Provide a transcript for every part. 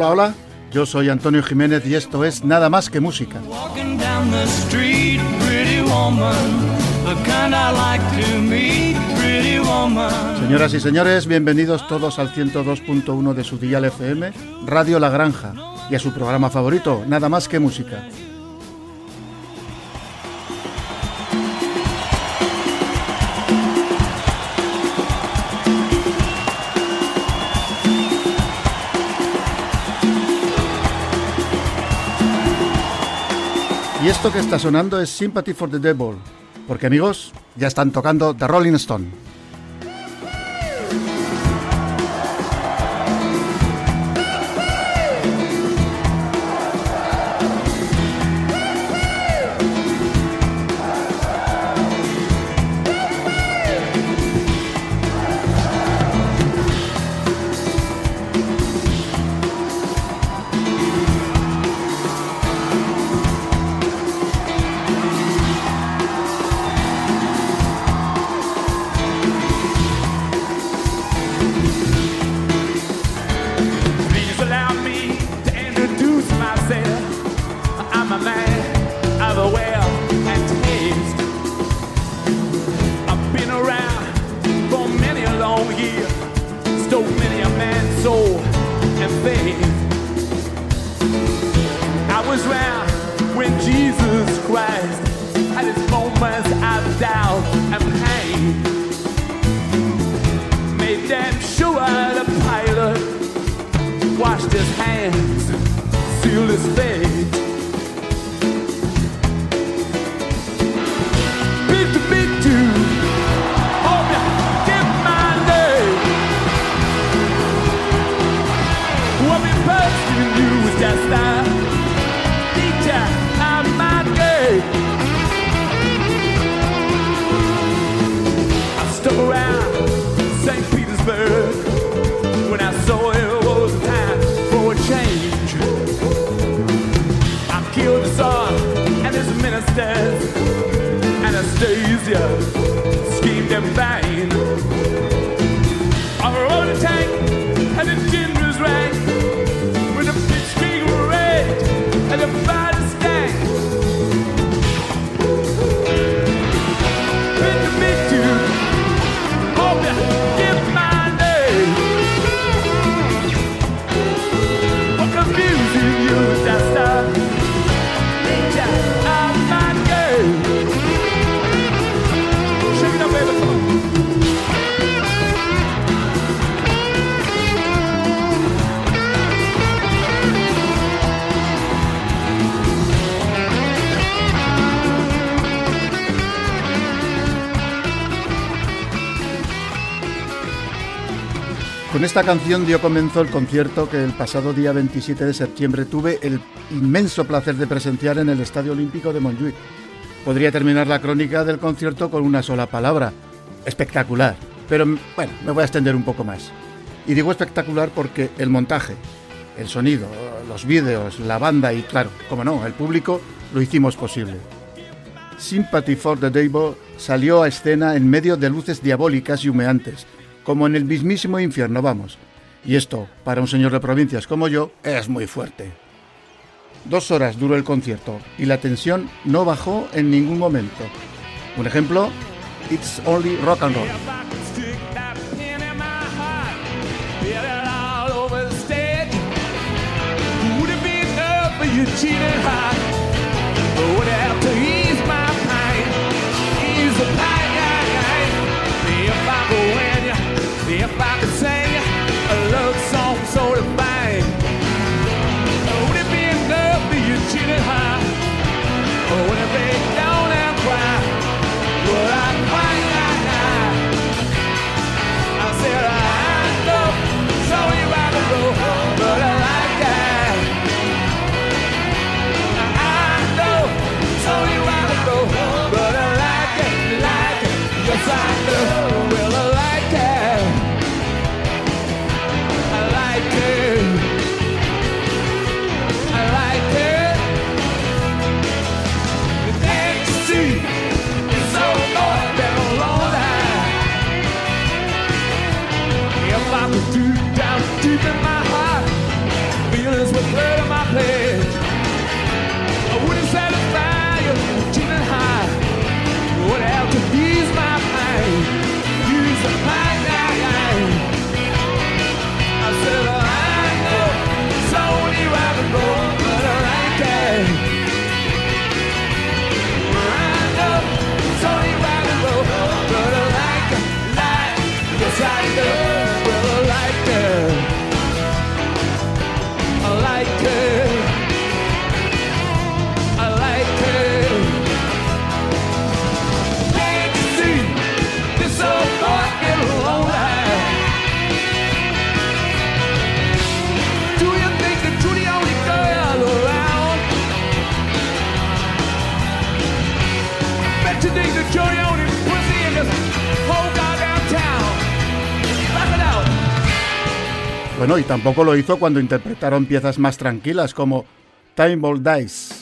Hola, hola. Yo soy Antonio Jiménez y esto es Nada más que música. Señoras y señores, bienvenidos todos al 102.1 de su dial FM, Radio La Granja, y a su programa favorito, Nada más que música. Y esto que está sonando es Sympathy for the Devil, porque amigos, ya están tocando The Rolling Stone. Esta canción dio comienzo el concierto que el pasado día 27 de septiembre tuve el inmenso placer de presenciar en el Estadio Olímpico de Montjuic. Podría terminar la crónica del concierto con una sola palabra, espectacular, pero bueno, me voy a extender un poco más. Y digo espectacular porque el montaje, el sonido, los vídeos, la banda y claro, como no, el público lo hicimos posible. Sympathy for the Devil salió a escena en medio de luces diabólicas y humeantes, como en el mismísimo infierno, vamos. Y esto, para un señor de provincias como yo, es muy fuerte. Dos horas duró el concierto y la tensión no bajó en ningún momento. Un ejemplo, It's Only Rock and Roll. Bueno, y tampoco lo hizo cuando interpretaron piezas más tranquilas como Time Ball Dice.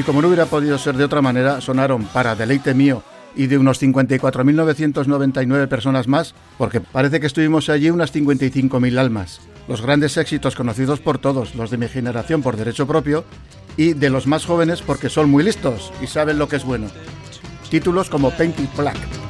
y como no hubiera podido ser de otra manera, sonaron para deleite mío y de unos 54.999 personas más, porque parece que estuvimos allí unas 55.000 almas. Los grandes éxitos conocidos por todos, los de mi generación por derecho propio, y de los más jóvenes porque son muy listos y saben lo que es bueno. Títulos como Painted Black.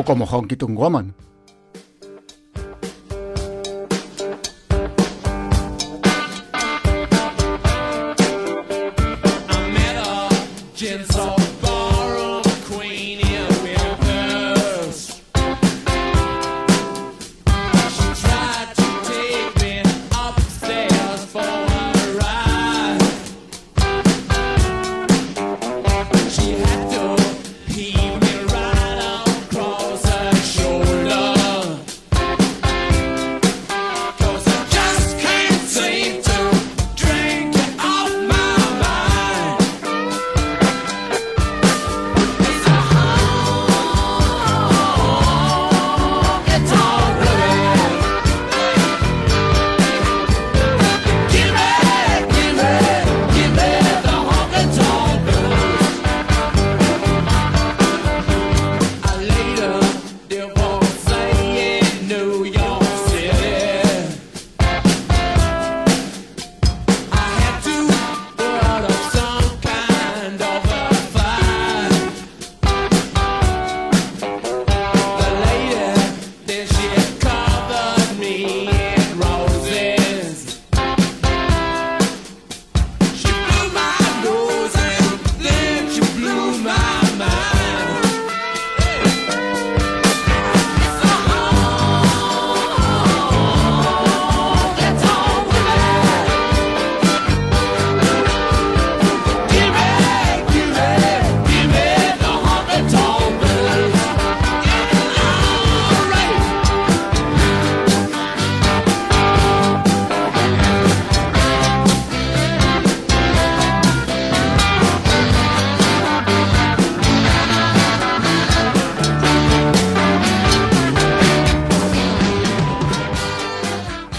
o como Honky Tonk Woman.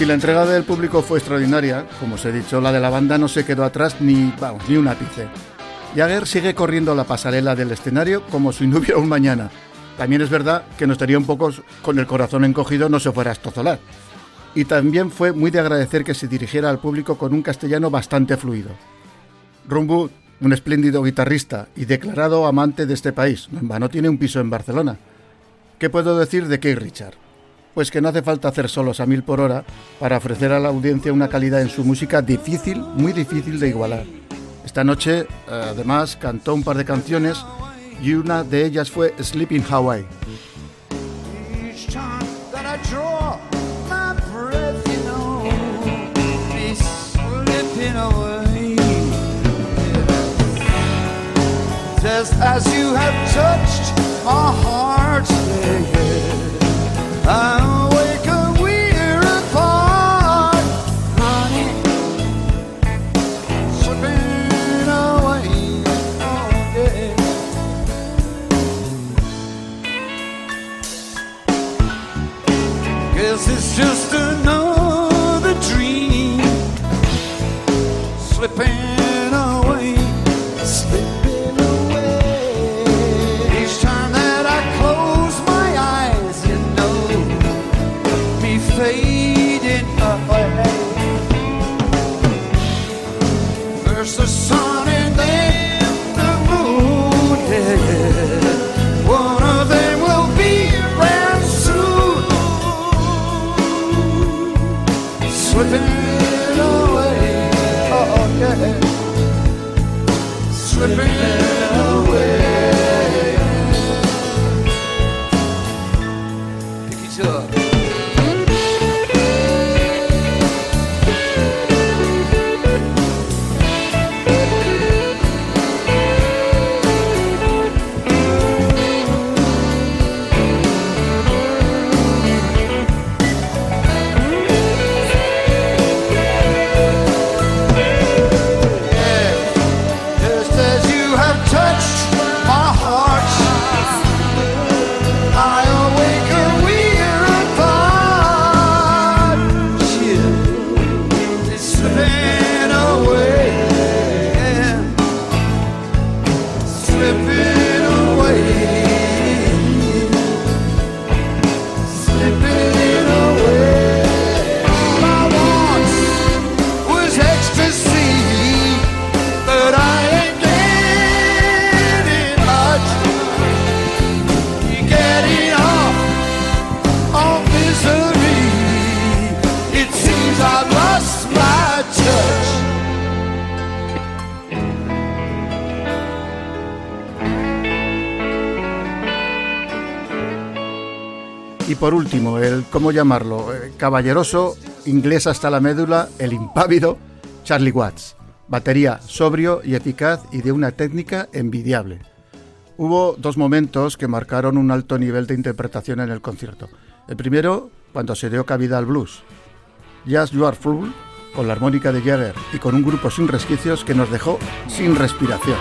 La entrega del público fue extraordinaria, como os he dicho, la de la banda no se quedó atrás ni, vamos, ni un ápice. Jagger sigue corriendo la pasarela del escenario como si no hubiera un mañana. También es verdad que nos estaría un poco con el corazón encogido no se fuera a estozolar. Y también fue muy de agradecer que se dirigiera al público con un castellano bastante fluido. Rumbu, un espléndido guitarrista y declarado amante de este país, vano tiene un piso en Barcelona. ¿Qué puedo decir de Keith Richard? Pues que no hace falta hacer solos a mil por hora para ofrecer a la audiencia una calidad en su música difícil, muy difícil de igualar. Esta noche, además, cantó un par de canciones y una de ellas fue Sleeping Hawaii. Just as you have touched my heart, I por último, el, ¿cómo llamarlo? Eh, caballeroso, inglés hasta la médula, el impávido, Charlie Watts. Batería sobrio y eficaz y de una técnica envidiable. Hubo dos momentos que marcaron un alto nivel de interpretación en el concierto. El primero, cuando se dio cabida al blues. Jazz You Are Full, con la armónica de Jagger y con un grupo sin resquicios que nos dejó sin respiración.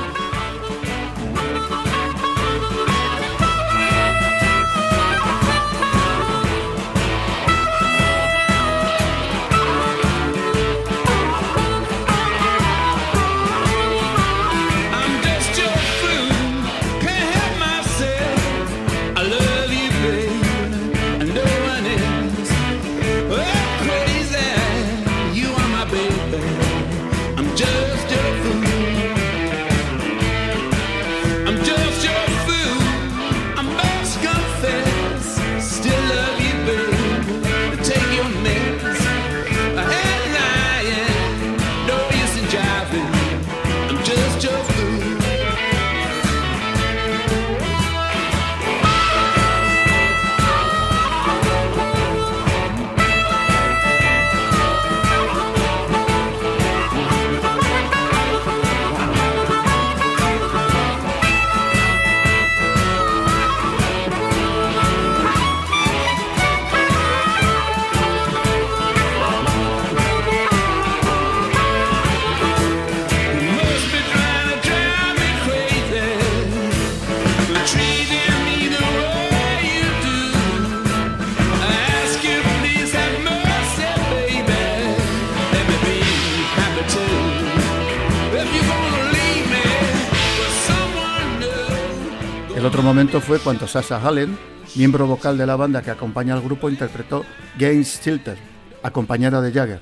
El otro momento fue cuando Sasha Hallen, miembro vocal de la banda que acompaña al grupo, interpretó Gaines Tilter, acompañada de Jagger.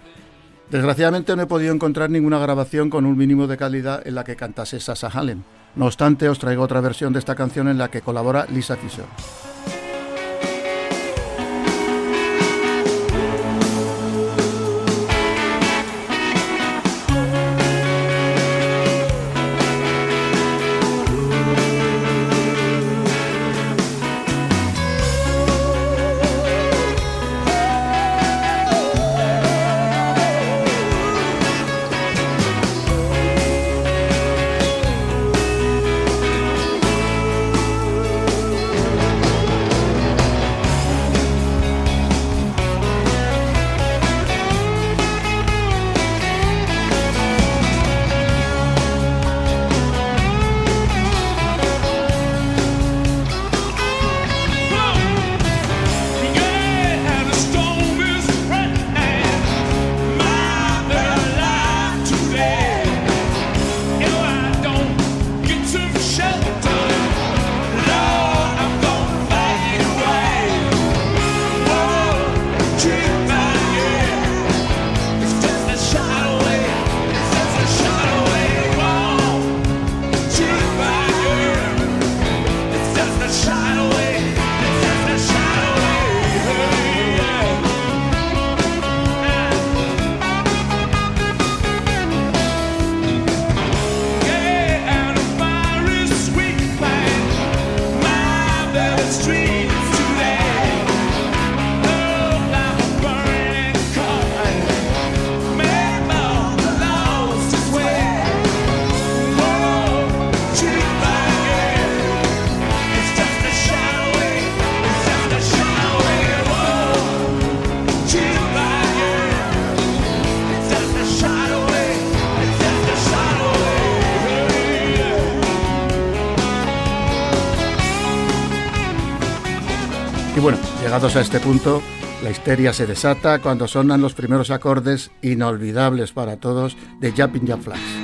Desgraciadamente no he podido encontrar ninguna grabación con un mínimo de calidad en la que cantase Sasha Hallen. No obstante, os traigo otra versión de esta canción en la que colabora Lisa Fisher. Llegados a este punto, la histeria se desata cuando sonan los primeros acordes inolvidables para todos de Jumping Jump Flash.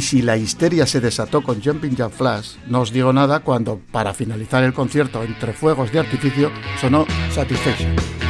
Si la histeria se desató con Jumping Jack Flash, no os digo nada cuando, para finalizar el concierto entre fuegos de artificio, sonó Satisfaction.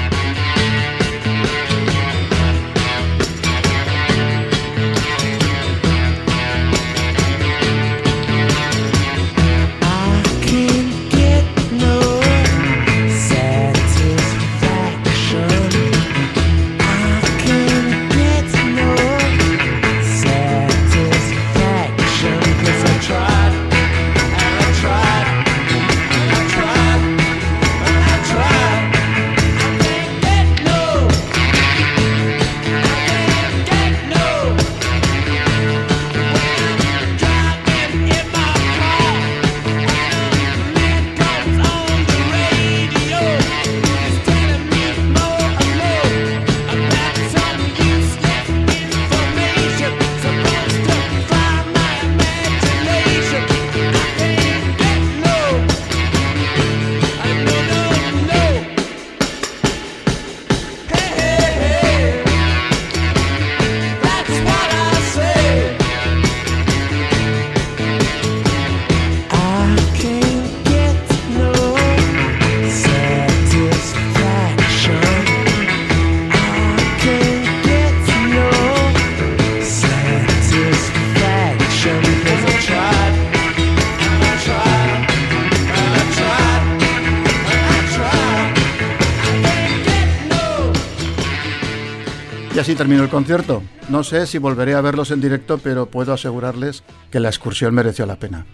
Así terminó el concierto. No sé si volveré a verlos en directo, pero puedo asegurarles que la excursión mereció la pena.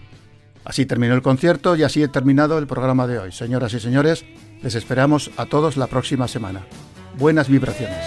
Así terminó el concierto y así he terminado el programa de hoy. Señoras y señores, les esperamos a todos la próxima semana. Buenas vibraciones.